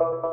you